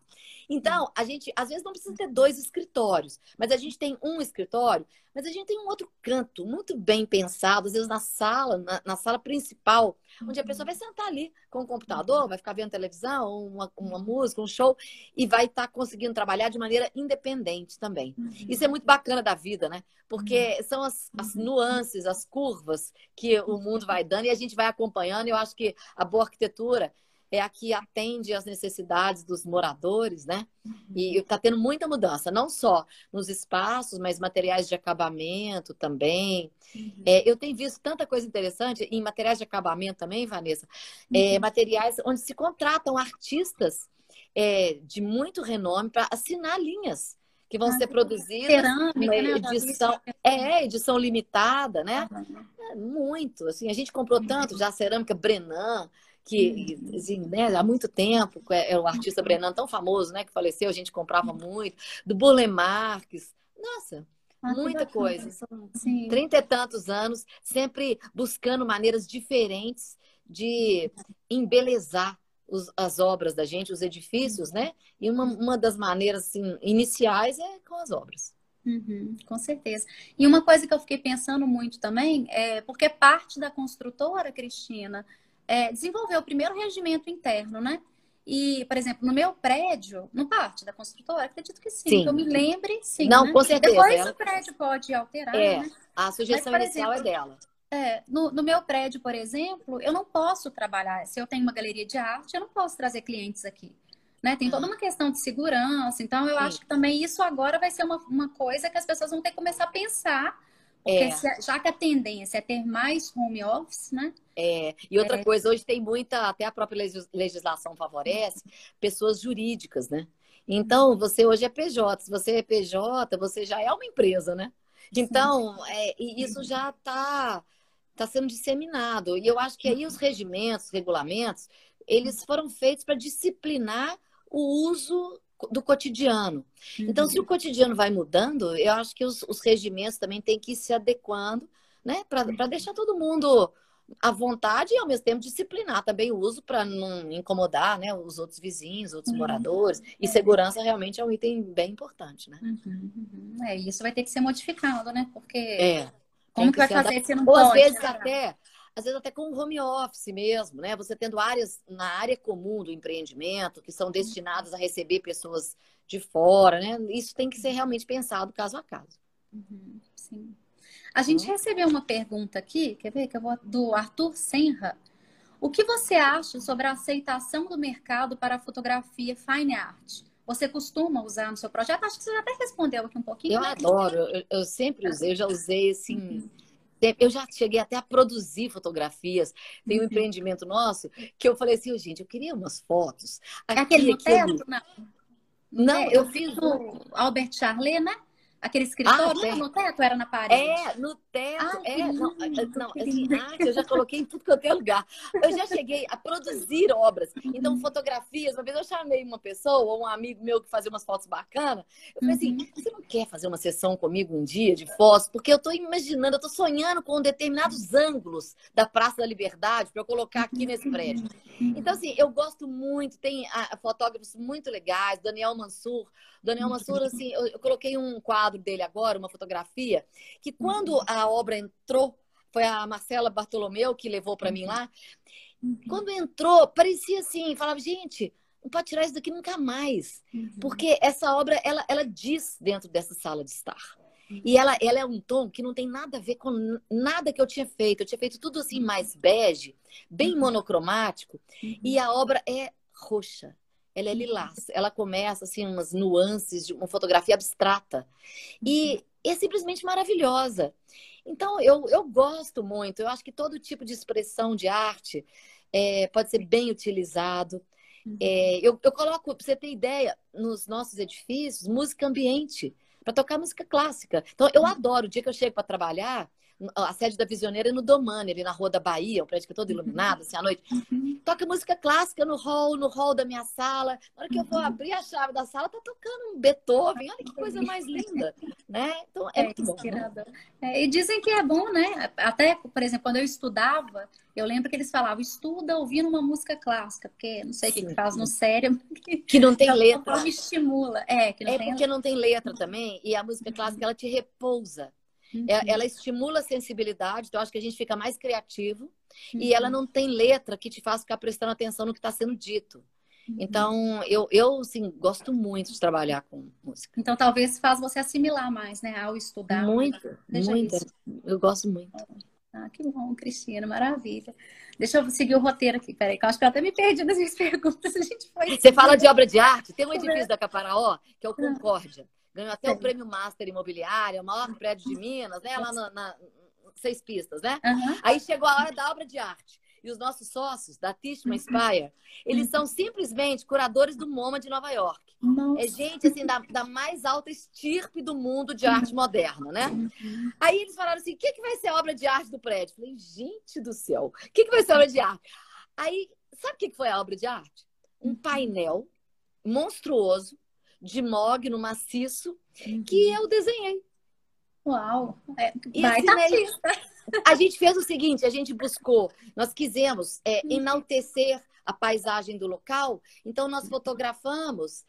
Então, a gente às vezes não precisa ter dois escritórios, mas a gente tem um escritório, mas a gente tem um outro canto muito bem pensado, às vezes na sala, na, na sala principal, onde a pessoa vai sentar ali com o computador, vai ficar vendo televisão, uma, uma música, um show, e vai estar tá conseguindo trabalhar de maneira independente também. Isso é muito bacana da vida, né? Porque são as, as nuances, as curvas que o mundo vai dando e a gente vai acompanhando. E eu acho que a boa arquitetura é a que atende às necessidades dos moradores, né? E está tendo muita mudança, não só nos espaços, mas materiais de acabamento também. Uhum. É, eu tenho visto tanta coisa interessante em materiais de acabamento também, Vanessa. É, uhum. Materiais onde se contratam artistas é, de muito renome para assinar linhas que vão ah, ser produzidas cerâmica, né? edição é edição limitada né é, muito assim a gente comprou tanto já cerâmica Brenan que assim, né, há muito tempo é, é o artista Brenan tão famoso, né, que faleceu, a gente comprava muito, do Burle Marx, nossa, ah, muita coisa. Trinta e tantos anos, sempre buscando maneiras diferentes de embelezar os, as obras da gente, os edifícios, né? E uma, uma das maneiras assim, iniciais é com as obras. Uhum, com certeza. E uma coisa que eu fiquei pensando muito também é porque parte da construtora, Cristina, é, desenvolveu o primeiro regimento interno, né? E, por exemplo, no meu prédio, no parte da construtora, acredito que sim. sim. Que eu me lembre, sim. Não, né? com certeza. Depois ela... o prédio pode alterar, é, né? A sugestão Mas, inicial é exemplo, é dela. É, no, no, meu prédio, por exemplo, eu não posso trabalhar. Se eu tenho uma galeria de arte, eu não posso trazer clientes aqui. Né? Tem toda uma questão de segurança. Então, eu Sim. acho que também isso agora vai ser uma, uma coisa que as pessoas vão ter que começar a pensar É. Se, já que a tendência é ter mais home office, né? É, e outra é. coisa, hoje tem muita, até a própria legislação favorece, pessoas jurídicas, né? Então, você hoje é PJ, se você é PJ, você já é uma empresa, né? Então, é, e isso já está tá sendo disseminado. E eu acho que aí os regimentos, regulamentos, eles foram feitos para disciplinar o uso do cotidiano. Então, se o cotidiano vai mudando, eu acho que os, os regimentos também têm que ir se adequando, né? Para deixar todo mundo à vontade e ao mesmo tempo disciplinar também o uso para não incomodar né, os outros vizinhos, outros uhum. moradores. E segurança realmente é um item bem importante, né? Uhum, uhum. É, isso vai ter que ser modificado, né? Porque é, como que, que vai fazer se não Ou pode? às vezes até às vezes até com home office mesmo, né? Você tendo áreas na área comum do empreendimento que são destinadas a receber pessoas de fora, né? Isso tem que ser realmente pensado caso a caso. Uhum, sim. A gente uhum. recebeu uma pergunta aqui, quer ver que eu vou do Arthur Senra. O que você acha sobre a aceitação do mercado para a fotografia fine art? Você costuma usar no seu projeto? Acho que você já até respondeu aqui um pouquinho. Eu né? adoro, eu, eu, sempre usei, eu já usei assim. Uhum eu já cheguei até a produzir fotografias. Tem um uhum. empreendimento nosso que eu falei assim, gente, eu queria umas fotos. Aqui, é aquele no teto? Não, não eu, eu fiz o Albert Charlet, né? Aquele escritório ah, no teto era na parede? É, no teto. Ah, é, não, não assim, arte eu já coloquei em tudo que eu tenho lugar. Eu já cheguei a produzir obras. Então, uhum. fotografias. Uma vez eu chamei uma pessoa, um amigo meu que fazia umas fotos bacanas. Eu falei assim: uhum. você não quer fazer uma sessão comigo um dia de fotos? Porque eu estou imaginando, eu estou sonhando com determinados ângulos da Praça da Liberdade para eu colocar aqui nesse prédio. Então, assim, eu gosto muito, tem fotógrafos muito legais, Daniel Mansur. Daniel Mansur, assim, eu, eu coloquei um quadro dele agora, uma fotografia, que quando uhum. a obra entrou, foi a Marcela Bartolomeu que levou para mim uhum. lá. Uhum. Quando entrou, parecia assim, falava, gente, não pode tirar isso daqui nunca mais. Porque essa obra, ela, ela diz dentro dessa sala de estar. E ela, ela é um tom que não tem nada a ver com nada que eu tinha feito. Eu tinha feito tudo assim mais bege, bem monocromático. E a obra é roxa ela é lilás. Ela começa, assim, umas nuances de uma fotografia abstrata. E é simplesmente maravilhosa. Então, eu, eu gosto muito. Eu acho que todo tipo de expressão de arte é, pode ser bem utilizado. É, eu, eu coloco, para você ter ideia, nos nossos edifícios, música ambiente, para tocar música clássica. Então, eu adoro. O dia que eu chego para trabalhar, a sede da Visioneira é no Domani, ali na Rua da Bahia, um prédio que é todo iluminado, assim, à noite. Uhum. Toca música clássica no hall, no hall da minha sala. Na hora que eu vou uhum. abrir a chave da sala, tá tocando um Beethoven. Olha que coisa mais linda, né? Então, é, é muito bom. Né? É, e dizem que é bom, né? Até, por exemplo, quando eu estudava, eu lembro que eles falavam, estuda ouvindo uma música clássica, porque não sei o que faz no cérebro. Que não tem letra. Me estimula. É, que não é tem... porque não tem letra também, e a música clássica, ela te repousa. É, uhum. Ela estimula a sensibilidade, então acho que a gente fica mais criativo. Uhum. E ela não tem letra que te faça ficar prestando atenção no que está sendo dito. Uhum. Então, eu, eu assim, gosto muito de trabalhar com música. Então, talvez faz você assimilar mais, né? Ao estudar. Muito, muito. Isso. Eu gosto muito. Ah, que bom, Cristina, maravilha. Deixa eu seguir o roteiro aqui, peraí, que eu acho que eu até me perdi nas minhas perguntas. A gente foi... Você fala de obra de arte? Tem um edifício da Caparaó, que é o ah. Concórdia ganhou até o prêmio Master Imobiliário, o maior prédio de Minas, né? Lá na, na seis pistas, né? Uhum. Aí chegou a hora da obra de arte. E os nossos sócios da Tishman uhum. Spire, eles são simplesmente curadores do MoMA de Nova York. Nossa. É gente assim da, da, mais alta estirpe do mundo de arte moderna, né? Uhum. Aí eles falaram assim: o que, que vai ser a obra de arte do prédio? Eu falei, gente do céu, o que, que vai ser a obra de arte? Aí, sabe o que, que foi a obra de arte? Um painel monstruoso de mogno maciço uhum. que eu desenhei. Uau! É, e assim, a gente fez o seguinte: a gente buscou, nós quisemos é, uhum. enaltecer a paisagem do local, então nós fotografamos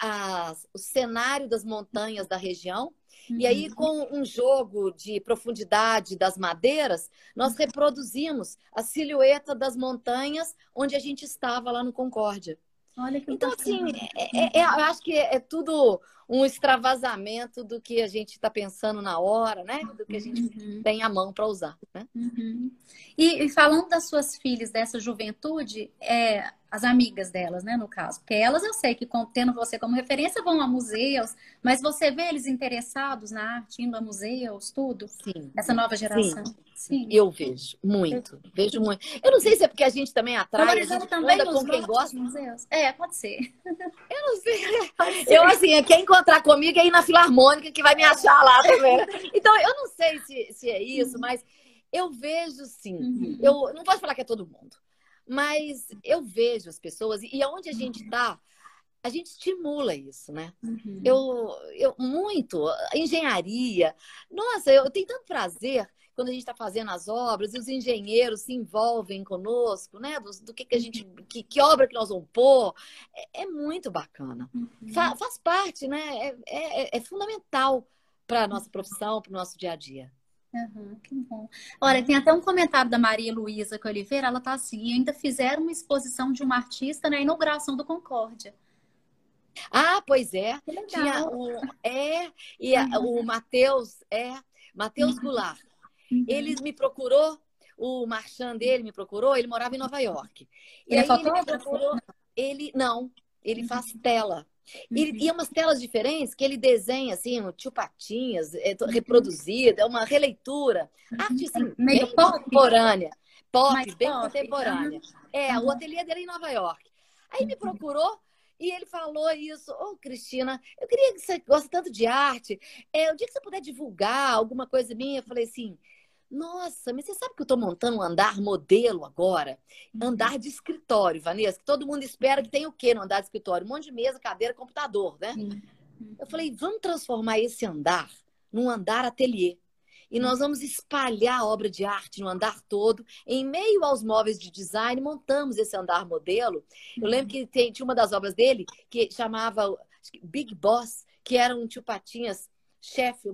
a, o cenário das montanhas da região. E aí, uhum. com um jogo de profundidade das madeiras, nós reproduzimos a silhueta das montanhas onde a gente estava lá no Concórdia. Olha que então, assim, é, é, é, eu acho que é tudo um extravasamento do que a gente está pensando na hora, né? Do que a gente uhum. tem à mão para usar, né? Uhum. E, e, falando das suas filhas, dessa juventude, é, as amigas delas, né, no caso. Porque elas eu sei que, tendo você como referência, vão a museus, mas você vê eles interessados na arte, indo a museus, tudo? Sim. Essa nova geração. Sim. Sim. Eu vejo muito, vejo muito. Eu não sei se é porque a gente também atrai, a gente também com quem gosta. Museus. É, pode ser. Eu não sei. Eu, assim, quem encontrar comigo é ir na Filarmônica que vai me achar lá também. Então, eu não sei se, se é isso, uhum. mas eu vejo sim. Uhum. Eu não posso falar que é todo mundo, mas eu vejo as pessoas e aonde a gente está, a gente estimula isso, né? Uhum. Eu, eu muito engenharia. Nossa, eu tenho tanto prazer quando a gente está fazendo as obras e os engenheiros se envolvem conosco, né? Do, do que, que a gente, que, que, obra que nós vamos pôr, é, é muito bacana. Uhum. Fa, faz parte, né? É, é, é fundamental para a nossa profissão, para o nosso dia a dia. Uhum, que bom. Olha, tem até um comentário da Maria Luísa Oliveira, ela tá assim, ainda fizeram uma exposição de uma artista na inauguração do Concórdia. Ah, pois é. Tinha o, é, e a, uhum. o Matheus, é, Matheus uhum. Goulart. Uhum. Ele me procurou, o marchand dele me procurou, ele morava em Nova York. E ele é fotógrafo? Ele, procurou, ele não, ele faz uhum. tela. E, uhum. e é umas telas diferentes que ele desenha, assim, um tio Patinhas, é, uhum. reproduzida, é uma releitura. Arte, assim, Meio bem pop. contemporânea. Pop, Mais bem pop. contemporânea. É, uhum. o ateliê dele é em Nova York. Aí me procurou e ele falou isso. Ô, oh, Cristina, eu queria que você gosta tanto de arte. É, o dia que você puder divulgar alguma coisa minha, eu falei assim, nossa, mas você sabe que eu estou montando um andar modelo agora? Uhum. Andar de escritório, Vanessa, que todo mundo espera que tenha o quê no andar de escritório? Um monte de mesa, cadeira, computador, né? Uhum. Eu falei, vamos transformar esse andar num andar ateliê. E nós vamos espalhar a obra de arte no andar todo. Em meio aos móveis de design, montamos esse andar modelo. Eu lembro que tem, tinha uma das obras dele que chamava Big Boss, que era um tio Patinhas chefe,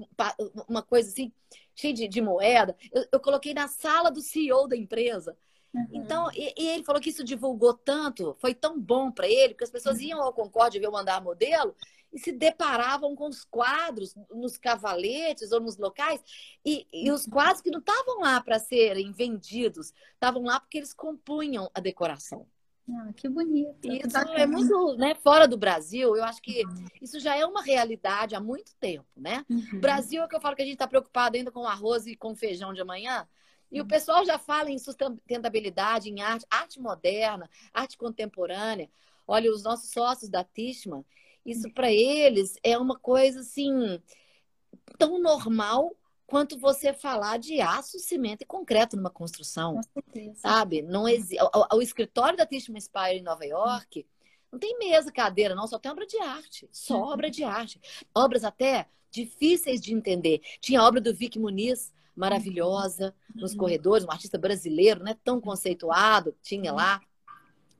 uma coisa assim cheio de, de moeda. Eu, eu, coloquei na sala do CEO da empresa. Uhum. Então, e, e, ele falou que isso divulgou tanto, foi tão bom para ele, porque as pessoas iam ao Concorde ver o andar modelo e se deparavam com os quadros nos cavaletes ou nos locais, e, e os quadros que não estavam lá para serem vendidos, estavam lá porque eles compunham a decoração. Ah, que bonito. Isso é muito, né, fora do Brasil, eu acho que uhum. isso já é uma realidade há muito tempo, né? Uhum. Brasil é que eu falo que a gente está preocupado ainda com arroz e com feijão de amanhã. E uhum. o pessoal já fala em sustentabilidade, em arte, arte moderna, arte contemporânea. Olha, os nossos sócios da Tishman, isso para eles é uma coisa assim tão normal quanto você falar de aço, cimento e concreto numa construção. Sabe? Não exi... o, o, escritório da Tishman Spire em Nova York não tem mesa, cadeira, não, só tem obra de arte. Só uhum. obra de arte. Obras até difíceis de entender. Tinha a obra do Vic Muniz, maravilhosa, uhum. nos corredores, um artista brasileiro, né? Tão conceituado, tinha lá.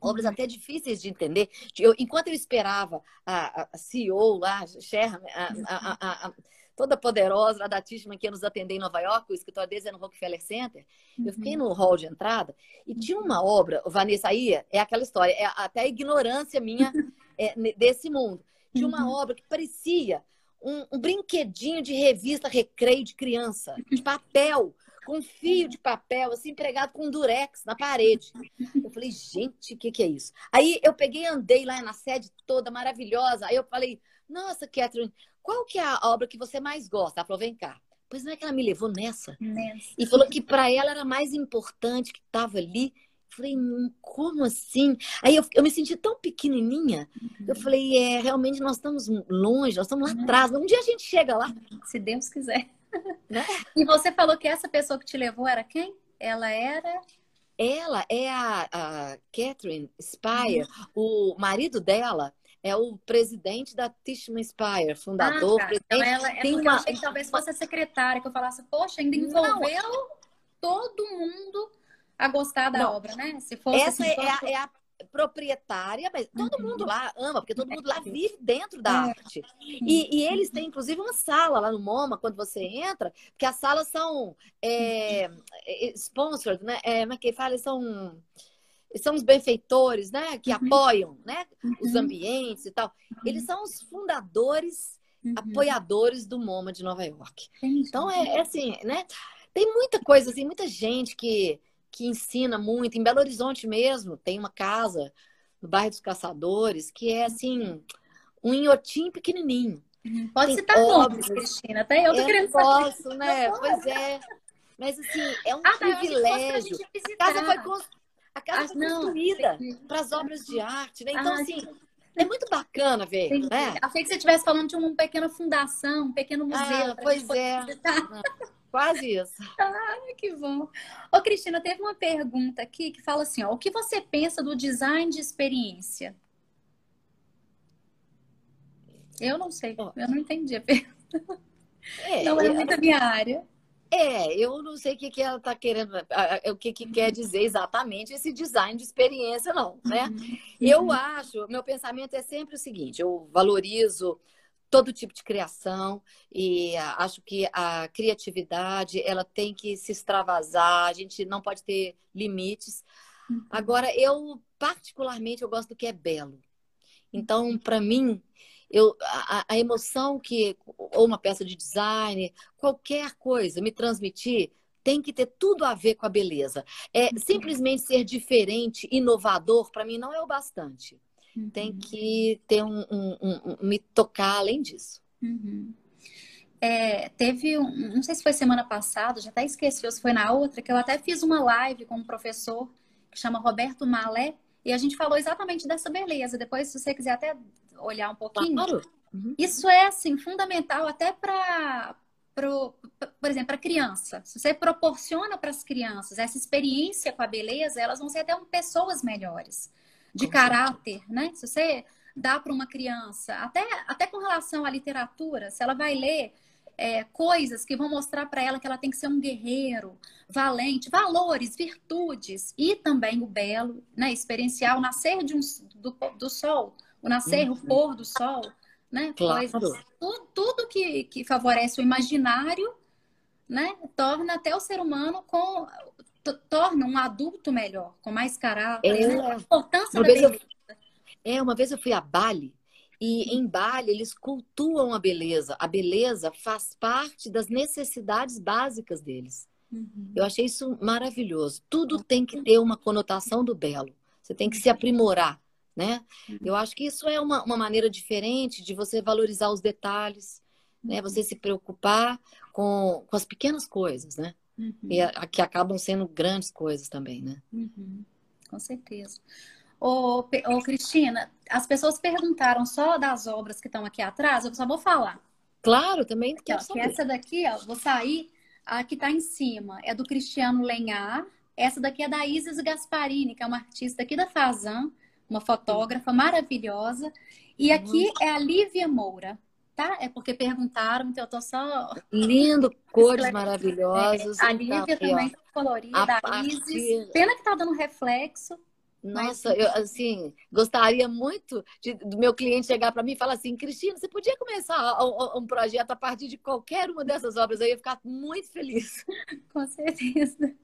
Obras uhum. até difíceis de entender. Eu, enquanto eu esperava a, a CEO lá, a, a, a toda poderosa lá da Tishman que ia nos atender em Nova York, o escritório deles é no Rockefeller Center. Uhum. Eu fiquei no hall de entrada e tinha uma obra, Vanessa, aí é aquela história, é até a ignorância minha é, desse mundo. Tinha uma uhum. obra que parecia um, um, brinquedinho de revista recreio de criança, de papel, com fio de papel, assim, pregado com durex na parede. Eu falei, gente, o que, que é isso? Aí eu peguei andei lá na sede toda maravilhosa. Aí eu falei, nossa, Catherine, qual que é a obra que você mais gosta? Ela falou, vem cá. Pois não é que ela me levou nessa? nessa. E falou que para ela era mais importante que estava ali. Eu falei, hum, como assim? Aí eu, eu me senti tão pequenininha. Uhum. Eu falei, é, realmente nós estamos longe, nós estamos lá uhum. atrás. Um dia a gente chega lá. Se Deus quiser. Né? E você falou que essa pessoa que te levou era quem? Ela era. Ela é a, a Catherine Spire, uhum. o marido dela é o presidente da Tishman Spire, fundador, ah, tá. presidente. Então ela, é tem uma... eu achei que talvez fosse a secretária, que eu falasse, poxa, ainda envolveu Não. todo mundo a gostar da Não. obra, né? Se fosse, Essa é, a, é, a, proprietária, mas todo uhum. mundo lá ama, porque todo mundo lá vive dentro da é. arte. E, e, eles têm, inclusive, uma sala lá no MoMA, quando você entra, que as salas são é, é sponsored, né? É, como é que fala? São são os benfeitores, né? Que uhum. apoiam, né? Uhum. Os ambientes e tal. Eles uhum. são os fundadores, uhum. apoiadores do MoMA de Nova York. Então, é, é, assim, né? Tem muita coisa, assim, muita gente que, que ensina muito. Em Belo Horizonte mesmo, tem uma casa no bairro dos Caçadores, que é assim, um inhotim pequenininho. Uhum. Pode Tem citar nomes, Cristina. Até eu tô eu querendo posso, saber. né? Pois é. Mas assim, é um ah, privilégio. A casa foi, a casa ah, foi construída para as obras de arte, né? Então, ah, assim, é muito bacana ver. Sim. Né? Achei que você estivesse falando de uma pequena fundação, um pequeno museu. Ah, pois é. Quase isso. Ah, que bom. Ô, Cristina, teve uma pergunta aqui que fala assim: ó, o que você pensa do design de experiência? Eu não sei, eu não entendi a pergunta. É, não é muito a minha área. É, eu não sei o que, que ela está querendo, o que, que quer dizer exatamente esse design de experiência, não, né? Uhum. Eu acho, meu pensamento é sempre o seguinte: eu valorizo todo tipo de criação e acho que a criatividade ela tem que se extravasar, a gente não pode ter limites. Uhum. Agora, eu particularmente eu gosto do que é belo. Então, para mim, eu, a, a, emoção que, ou uma peça de design, qualquer coisa me transmitir, tem que ter tudo a ver com a beleza. É uhum. simplesmente ser diferente, inovador, para mim não é o bastante. Uhum. Tem que ter um, um, um, um, me tocar além disso. Uhum. É, teve um, não sei se foi semana passada, já até esqueci, ou se foi na outra, que eu até fiz uma live com um professor que chama Roberto Malé, e a gente falou exatamente dessa beleza. Depois, se você quiser até olhar um pouquinho. Claro. Uhum. Isso é assim fundamental até para Pro, por exemplo, para criança, se você proporciona para as crianças essa experiência com a beleza, elas vão ser até pessoas melhores, de com caráter, certeza. né? Se você dá para uma criança, até, até com relação à literatura, se ela vai ler é, coisas que vão mostrar para ela que ela tem que ser um guerreiro, valente, valores, virtudes e também o belo, né? Experienciar o nascer de um, do, do sol, o nascer, uhum. o pôr do sol, né? Claro. Coisas, tudo, tudo que, que favorece o imaginário, né? Torna até o ser humano com torna um adulto melhor, com mais caráter, é. né? a importância uma da beleza. Eu, é, uma vez eu fui a Bali e em Bali eles cultuam a beleza. A beleza faz parte das necessidades básicas deles. Uhum. Eu achei isso maravilhoso. Tudo tem que ter uma conotação do belo. Você tem que se aprimorar né? Uhum. Eu acho que isso é uma, uma maneira diferente de você valorizar os detalhes, né? Você se preocupar com, com as pequenas coisas, né? Uhum. E a, que acabam sendo grandes coisas também, né? Uhum. Com certeza. Ô, ô, Cristina, as pessoas perguntaram só das obras que estão aqui atrás, eu só vou falar. Claro, também quero saber. Essa daqui, ó, vou sair, a que está em cima é do Cristiano Lenhar, essa daqui é da Isis Gasparini, que é uma artista aqui da Fazan, uma fotógrafa maravilhosa. E aqui é a Lívia Moura, tá? É porque perguntaram, então eu tô só. Lindo, cores maravilhosas. É, a Lívia tá também tá colorida, a, a Isis. Pena que tá dando reflexo. Nossa, mas... eu assim, gostaria muito de, do meu cliente chegar para mim e falar assim, Cristina, você podia começar um, um, projeto a partir de qualquer uma dessas obras, eu ia ficar muito feliz. Com certeza.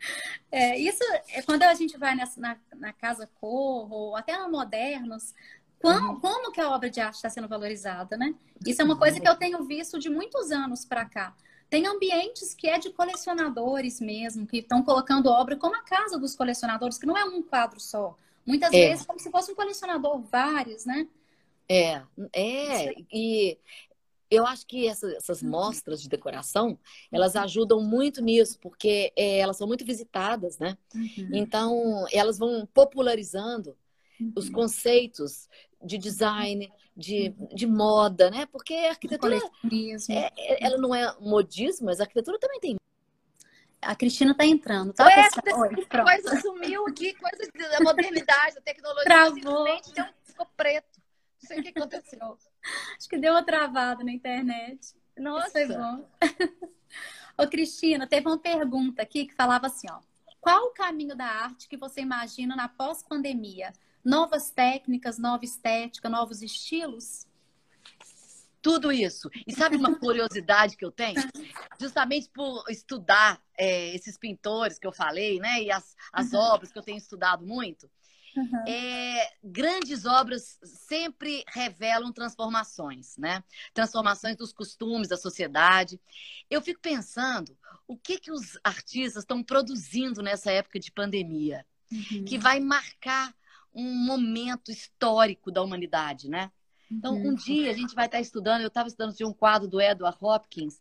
É, isso é quando a gente vai nessa, na, na Casa Corro, ou até na Modernos, como, uhum. como que a obra de arte está sendo valorizada, né? Isso é uma coisa que eu tenho visto de muitos anos para cá. Tem ambientes que é de colecionadores mesmo, que estão colocando obra como a casa dos colecionadores, que não é um quadro só. Muitas é. vezes como se fosse um colecionador, vários, né? É, é, e eu acho que essa, essas uhum. mostras de decoração, elas uhum. ajudam muito nisso, porque é, elas são muito visitadas, né? Uhum. Então, elas vão popularizando uhum. os conceitos de design, de, uhum. de moda, né? Porque a arquitetura, é, é, ela não é modismo, mas a arquitetura também tem a Cristina tá entrando, tá? Ué, Oi, coisa sumiu aqui, coisa da modernidade, da tecnologia. Travou. Ficou preto. Não sei o que aconteceu. Acho que deu uma travada na internet. Nossa. Isso foi bom. Ô, Cristina, teve uma pergunta aqui que falava assim, ó. Qual o caminho da arte que você imagina na pós-pandemia? Novas técnicas, nova estética, novos estilos? Tudo isso. E sabe uma curiosidade que eu tenho? Justamente por estudar é, esses pintores que eu falei, né? E as, as uhum. obras que eu tenho estudado muito. Uhum. É, grandes obras sempre revelam transformações, né? Transformações dos costumes da sociedade. Eu fico pensando o que, que os artistas estão produzindo nessa época de pandemia, uhum. que vai marcar um momento histórico da humanidade, né? Então, um uhum. dia a gente vai estar estudando, eu estava estudando de um quadro do Edward Hopkins,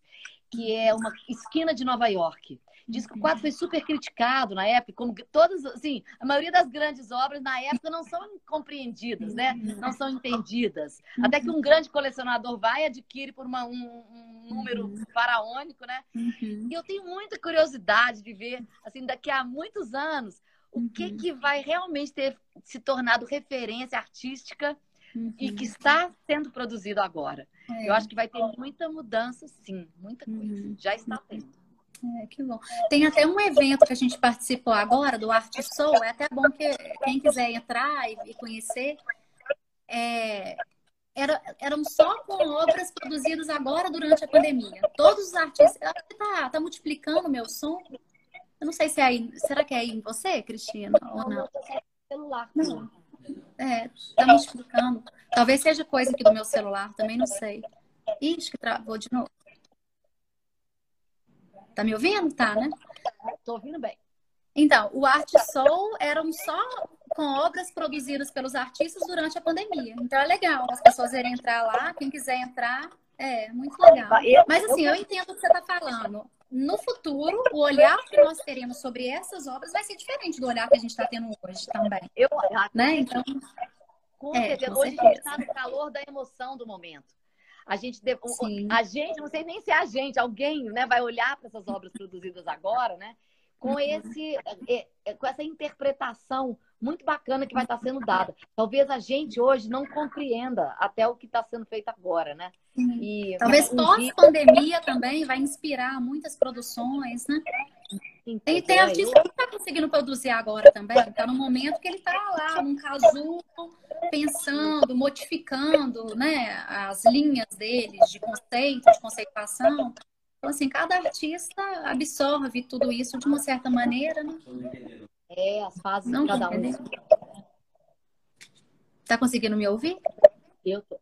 que é uma esquina de Nova York. Diz que o quadro foi super criticado na época, como todas, assim, a maioria das grandes obras na época não são compreendidas, né? Não são entendidas. Até que um grande colecionador vai e adquire por uma, um, um, número faraônico, né? E eu tenho muita curiosidade de ver, assim, daqui a muitos anos, o que, que vai realmente ter se tornado referência artística uhum. e que está sendo produzido agora. É. Eu acho que vai ter muita mudança, sim, muita coisa. Uhum. Já está tendo. É, que bom. Tem até um evento que a gente participou agora, do Arte Soul. É até bom que quem quiser entrar e, conhecer. É, era, eram só com obras produzidas agora durante a pandemia. Todos os artistas. Tá, tá multiplicando o meu som. Eu não sei se é aí. Será que é aí em você, Cristina? Ou não? Celular. Não. É, tá me explicando. Talvez seja coisa aqui do meu celular, também não sei. Ixi, que travou de novo. Tá me ouvindo? Tá, né? Tô ouvindo bem. Então, o Arte Soul eram só com obras produzidas pelos artistas durante a pandemia. Então é legal as pessoas irem entrar lá, quem quiser entrar, é muito legal. Mas assim, eu entendo o que você está falando. No futuro, o olhar que nós teremos sobre essas obras vai ser diferente do olhar que a gente está tendo hoje também. Eu, né? Então, com é, certeza. Hoje a gente está no calor da emoção do momento. A gente, deve, a gente, não sei nem se é a gente, alguém, né, vai olhar para essas obras produzidas agora, né, com uhum. esse, é, é, com essa interpretação muito bacana que vai estar sendo dada. Talvez a gente hoje não compreenda até o que está sendo feito agora, né? E, Talvez pós-pandemia também vai inspirar muitas produções, né? Tem, tem artista que está conseguindo produzir agora também. Está no momento que ele está lá, num casulo, pensando, modificando né, as linhas deles de conceito, de conceituação. Então, assim, cada artista absorve tudo isso de uma certa maneira, né? É, as fases Não de cada um. Tá conseguindo me ouvir? Eu tô.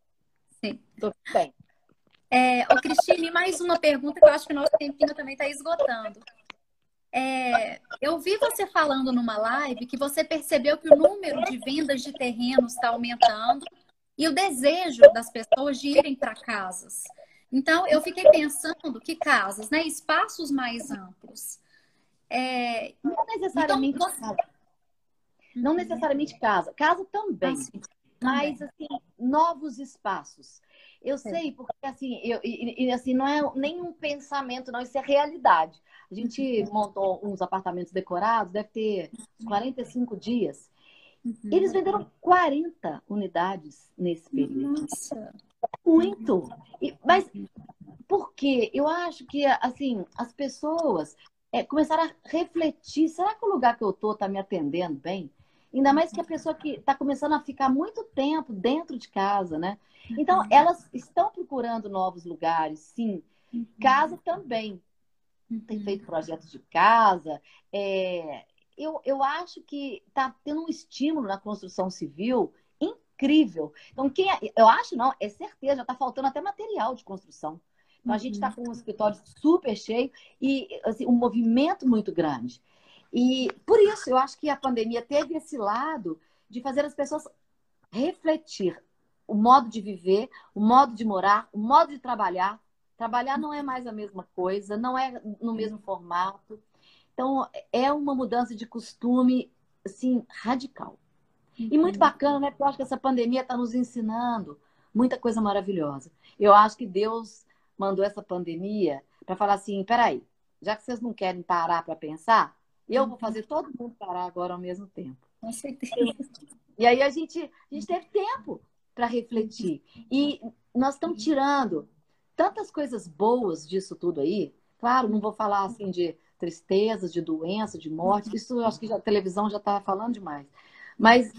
Sim. Tô bem. É, ô, Cristine, mais uma pergunta que eu acho que o nosso tempinho também está esgotando. É, eu vi você falando numa live que você percebeu que o número de vendas de terrenos está aumentando e o desejo das pessoas de irem para casas. Então, eu fiquei pensando que casas, né, espaços mais amplos. É, não necessariamente então, você... casa. Não necessariamente casa. Casa também. Ah, mas, assim, novos espaços. Eu sei, porque assim, eu, e, e, assim, não é nenhum pensamento, não, isso é realidade. A gente uhum. montou uns apartamentos decorados, deve ter 45 dias. Uhum. Eles venderam 40 unidades nesse período. Nossa! Muito! E, mas por quê? Eu acho que, assim, as pessoas é, começaram a refletir: será que o lugar que eu tô está me atendendo bem? Ainda mais que a pessoa que está começando a ficar muito tempo dentro de casa, né? Então, uhum. elas estão procurando novos lugares, sim. Uhum. Casa também. Tem feito projetos de casa. É... Eu, eu acho que está tendo um estímulo na construção civil incrível. Então, quem é... eu acho não, é certeza, já está faltando até material de construção. Então, a gente está com um escritório super cheio e assim, um movimento muito grande. E por isso eu acho que a pandemia teve esse lado de fazer as pessoas refletir o modo de viver, o modo de morar, o modo de trabalhar. Trabalhar não é mais a mesma coisa, não é no mesmo formato. Então, é uma mudança de costume, assim, radical. E muito bacana, né? Porque eu acho que essa pandemia está nos ensinando muita coisa maravilhosa. Eu acho que Deus mandou essa pandemia para falar assim: peraí, já que vocês não querem parar para pensar, eu vou fazer todo mundo parar agora ao mesmo tempo. Com certeza. E aí a gente, a gente teve tempo para refletir. E nós estamos tirando tantas coisas boas disso tudo aí. Claro, não vou falar assim de tristezas, de doença, de morte. Isso acho que a televisão já está falando demais. Mas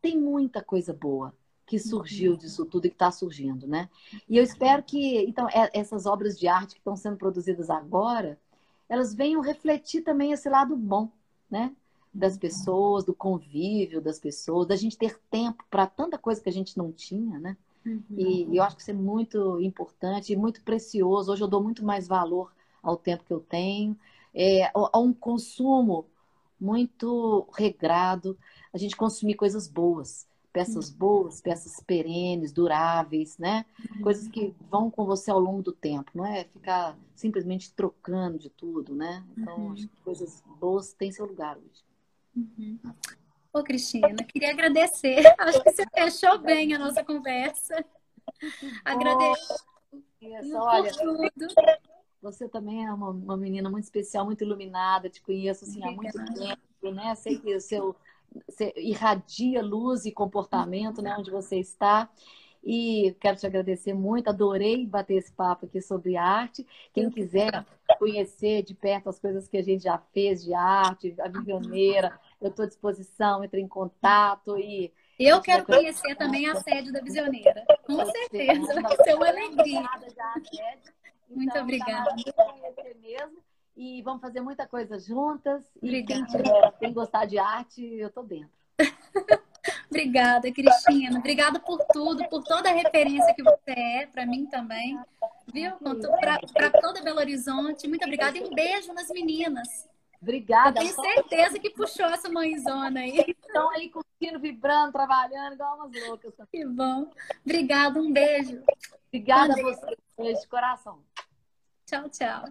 tem muita coisa boa que surgiu disso tudo e que está surgindo, né? E eu espero que, então, é, essas obras de arte que estão sendo produzidas agora, elas venham refletir também esse lado bom, né? Das pessoas, do convívio das pessoas, da gente ter tempo para tanta coisa que a gente não tinha, né? Uhum. E, e eu acho que isso é muito importante e muito precioso. Hoje eu dou muito mais valor ao tempo que eu tenho, é, a um consumo muito regrado, a gente consumir coisas boas, peças boas, peças perenes, duráveis, né? Uhum. Coisas que vão com você ao longo do tempo, não é ficar simplesmente trocando de tudo, né? Então, uhum. acho que coisas boas têm seu lugar hoje. Uhum. Ô, Cristina, queria agradecer. Acho que você fechou bem a nossa conversa. Agradeço. Isso, olha, tudo. Você também é uma, uma, menina muito especial, muito iluminada. Te conheço assim, há muito tempo, né? Sei que o seu você irradia luz e comportamento, né? Onde você está. E quero te agradecer muito, adorei bater esse papo aqui sobre arte. Quem quiser conhecer de perto as coisas que a gente já fez de arte, a Visioneira, eu estou à disposição, entre em contato e. Eu quero conhecer também a sede da Visioneira. Com certeza, vai ser uma alegria. Muito então, obrigada. mesmo. E vamos fazer muita coisa juntas. Obrigada. E quem, tiver, quem gostar de arte, eu tô dentro. Obrigada, Cristina. Obrigada por tudo, por toda a referência que você é, para mim também. Viu? Para toda Belo Horizonte. Muito obrigada e um beijo nas meninas. Obrigada. Eu tenho certeza que puxou essa mãezona aí. Estão aí curtindo, vibrando, trabalhando, igual umas loucas. Que bom. Obrigada, um beijo. Obrigada um beijo. a você. Beijo de coração. Tchau, tchau.